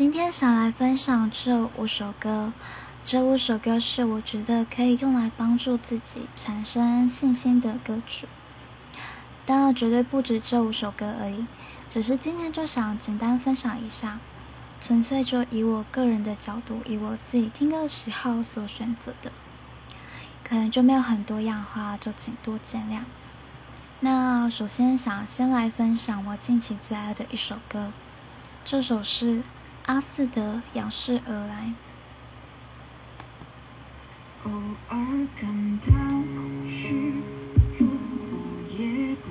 今天想来分享这五首歌，这五首歌是我觉得可以用来帮助自己产生信心的歌曲。当然，绝对不止这五首歌而已，只是今天就想简单分享一下，纯粹就以我个人的角度，以我自己听歌的喜好所选择的，可能就没有很多样化，就请多见谅。那首先想先来分享我近期最爱的一首歌，这首是阿四的《仰视而来》。偶尔感到虚，若我也不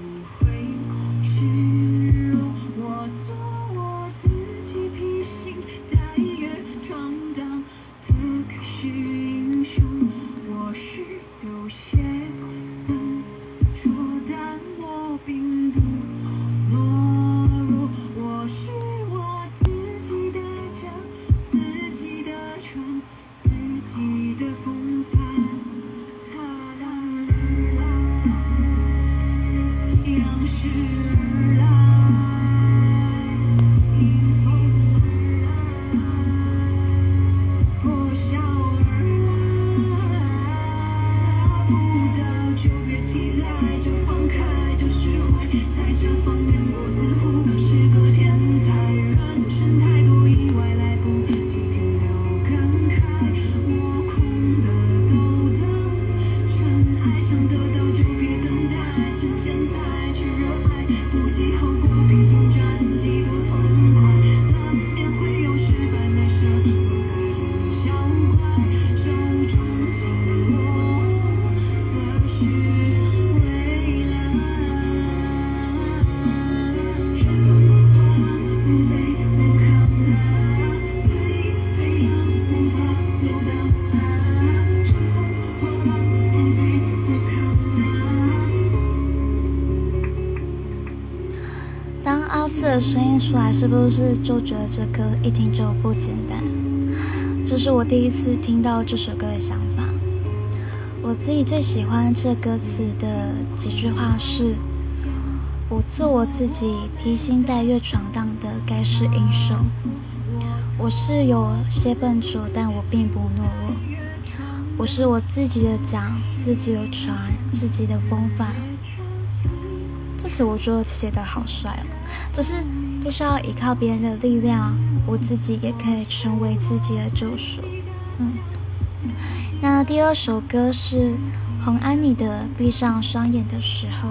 声音出来，是不是就觉得这歌一听就不简单？这是我第一次听到这首歌的想法。我自己最喜欢这歌词的几句话是：“我做我自己，披星戴月闯荡的该是英雄。我是有些笨拙，但我并不懦弱。我是我自己的桨，自己的船，自己的风帆。”我觉得写的好帅哦。只是不需要依靠别人的力量，我自己也可以成为自己的救赎。嗯，那第二首歌是洪安妮的《闭上双眼的时候》。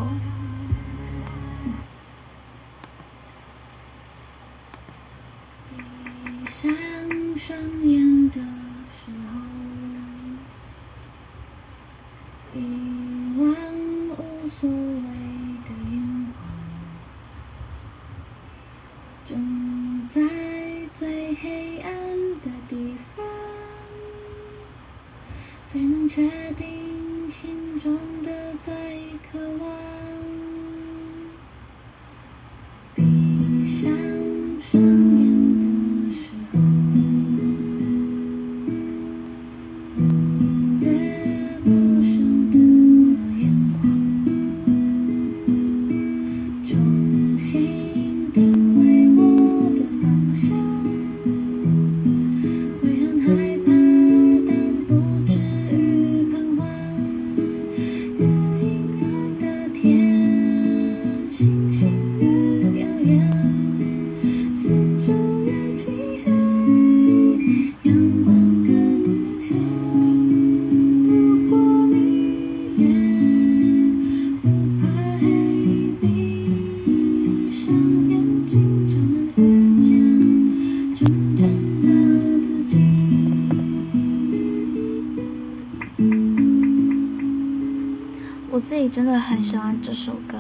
自己真的很喜欢这首歌，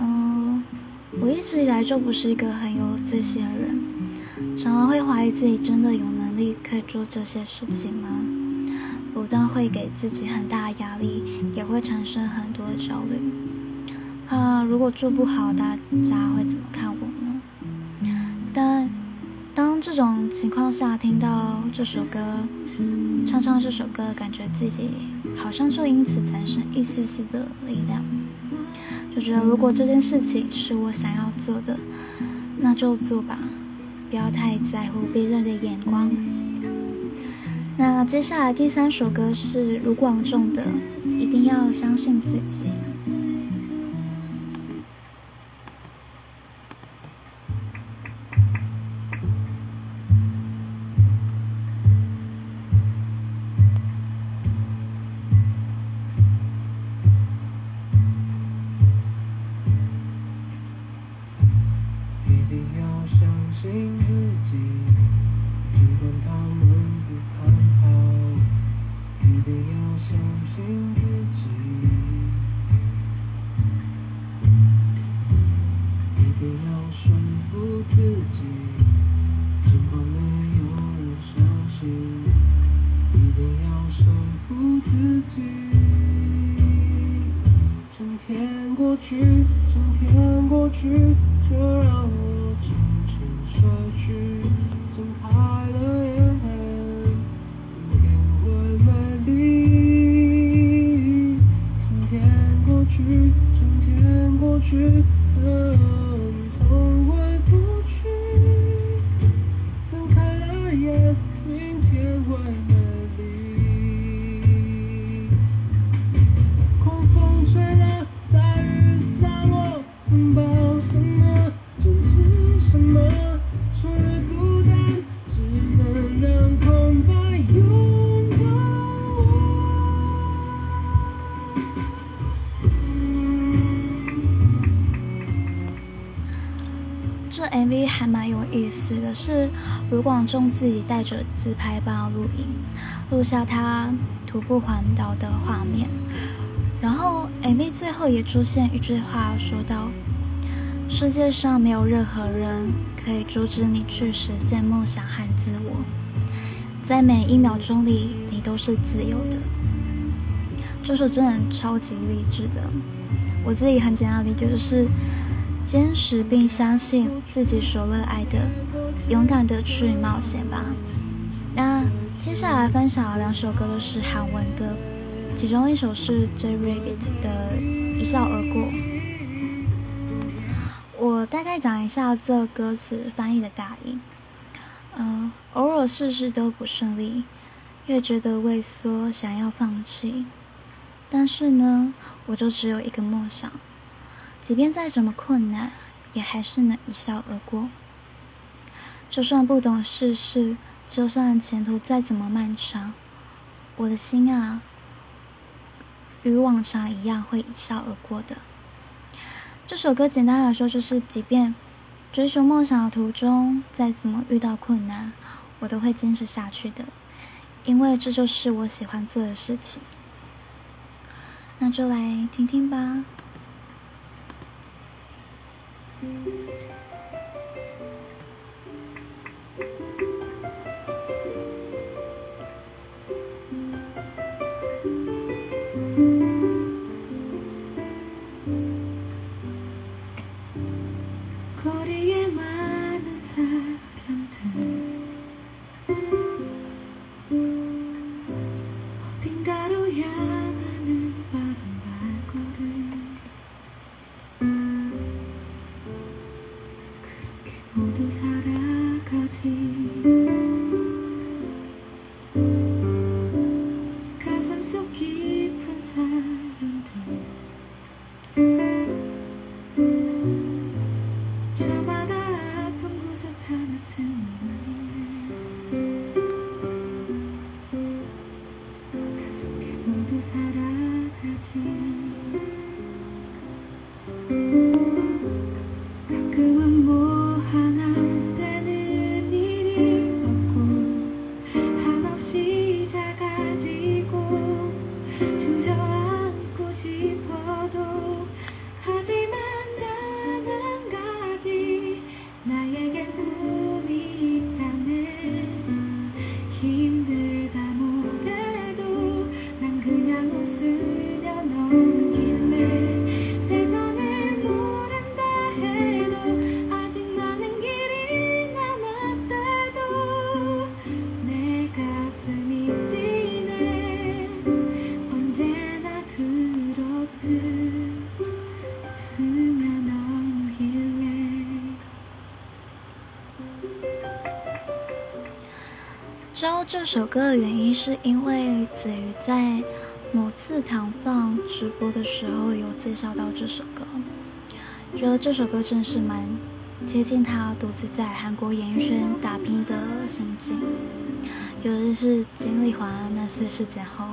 嗯，我一直以来就不是一个很有自信的人，常常会怀疑自己真的有能力可以做这些事情吗？不但会给自己很大压力，也会产生很多焦虑，怕如果做不好，大家会怎么情况下听到这首歌，唱唱这首歌，感觉自己。好像就因此产生一丝丝的力量，就觉得如果这件事情是我想要做的，那就做吧。不要太在乎别人的眼光。那接下来第三首歌是卢广仲的，一定要相信自己。这 MV 还蛮有意思的，是卢广仲自己带着自拍棒录影，录下他徒步环岛的画面，然后 MV 最后也出现一句话，说到。世界上没有任何人可以阻止你去实现梦想和自我，在每一秒钟里，你都是自由的。”这首真的超级励志的。我自己很简单理解就是。坚持并相信自己所热爱的，勇敢的去冒险吧。那接下来分享的两首歌都是韩文歌，其中一首是 J Rabbit 的《一笑而过》。我大概讲一下这歌词翻译的大意。嗯，偶尔事事都不顺利，越觉得畏缩，想要放弃。但是呢，我就只有一个梦想。即便再怎么困难，也还是能一笑而过。就算不懂世事，就算前途再怎么漫长，我的心啊，与往常一样会一笑而过的。这首歌简单来说，就是即便追逐梦想的途中再怎么遇到困难，我都会坚持下去的，因为这就是我喜欢做的事情。那就来听听吧。这首歌的原因是因为子瑜在某次糖放直播的时候有介绍到这首歌，觉得这首歌真是蛮接近他独自在韩国演艺圈打拼的心境，尤其是经历完那次事件后，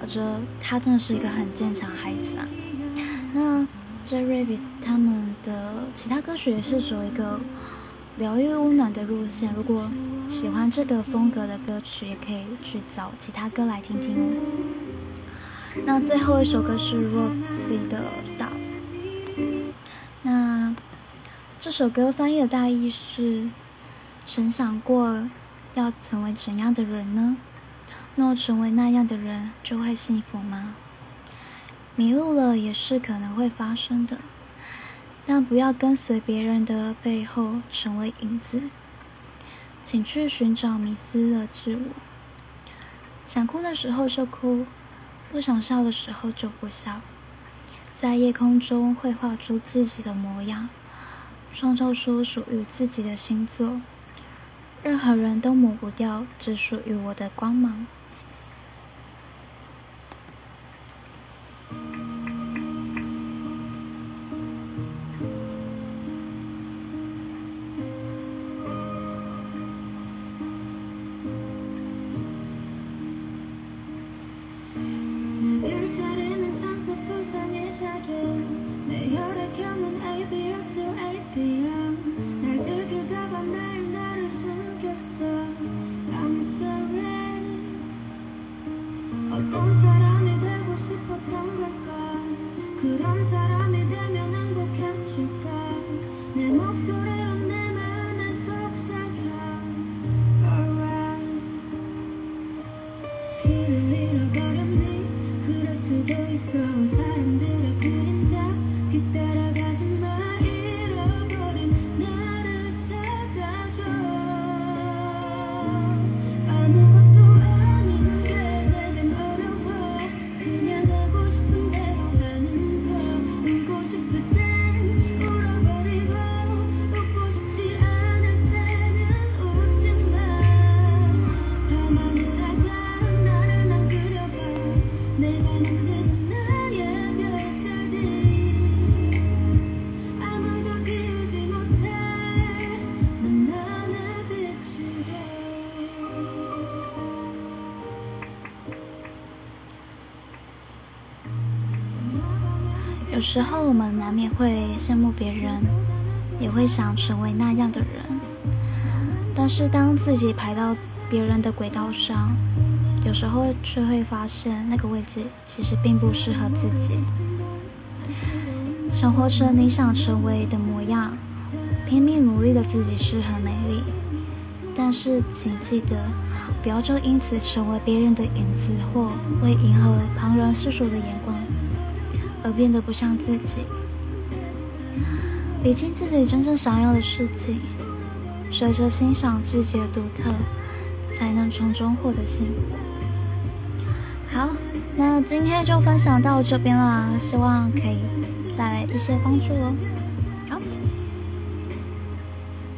我觉得他真的是一个很坚强孩子啊。那 J Rabbit 他们的其他歌曲也是属于一个。疗愈温暖的路线，如果喜欢这个风格的歌曲，也可以去找其他歌来听听哦。那最后一首歌是 Roxy 的 Stars。那这首歌翻译的大意是：曾想过要成为怎样的人呢？若成为那样的人，就会幸福吗？迷路了也是可能会发生的。但不要跟随别人的背后成为影子，请去寻找迷失的自我。想哭的时候就哭，不想笑的时候就不笑。在夜空中绘画出自己的模样，创造出属于自己的星座。任何人都抹不掉只属于我的光芒。有时候我们难免会羡慕别人，也会想成为那样的人。但是当自己排到别人的轨道上，有时候却会发现那个位置其实并不适合自己。想活成你想成为的模样，拼命努力的自己是很美丽。但是请记得，不要就因此成为别人的影子，或为迎合旁人世俗的眼光。而变得不像自己，理清自己真正想要的事情，学着欣赏自己的独特，才能从中获得幸福。好，那今天就分享到这边啦，希望可以带来一些帮助哦。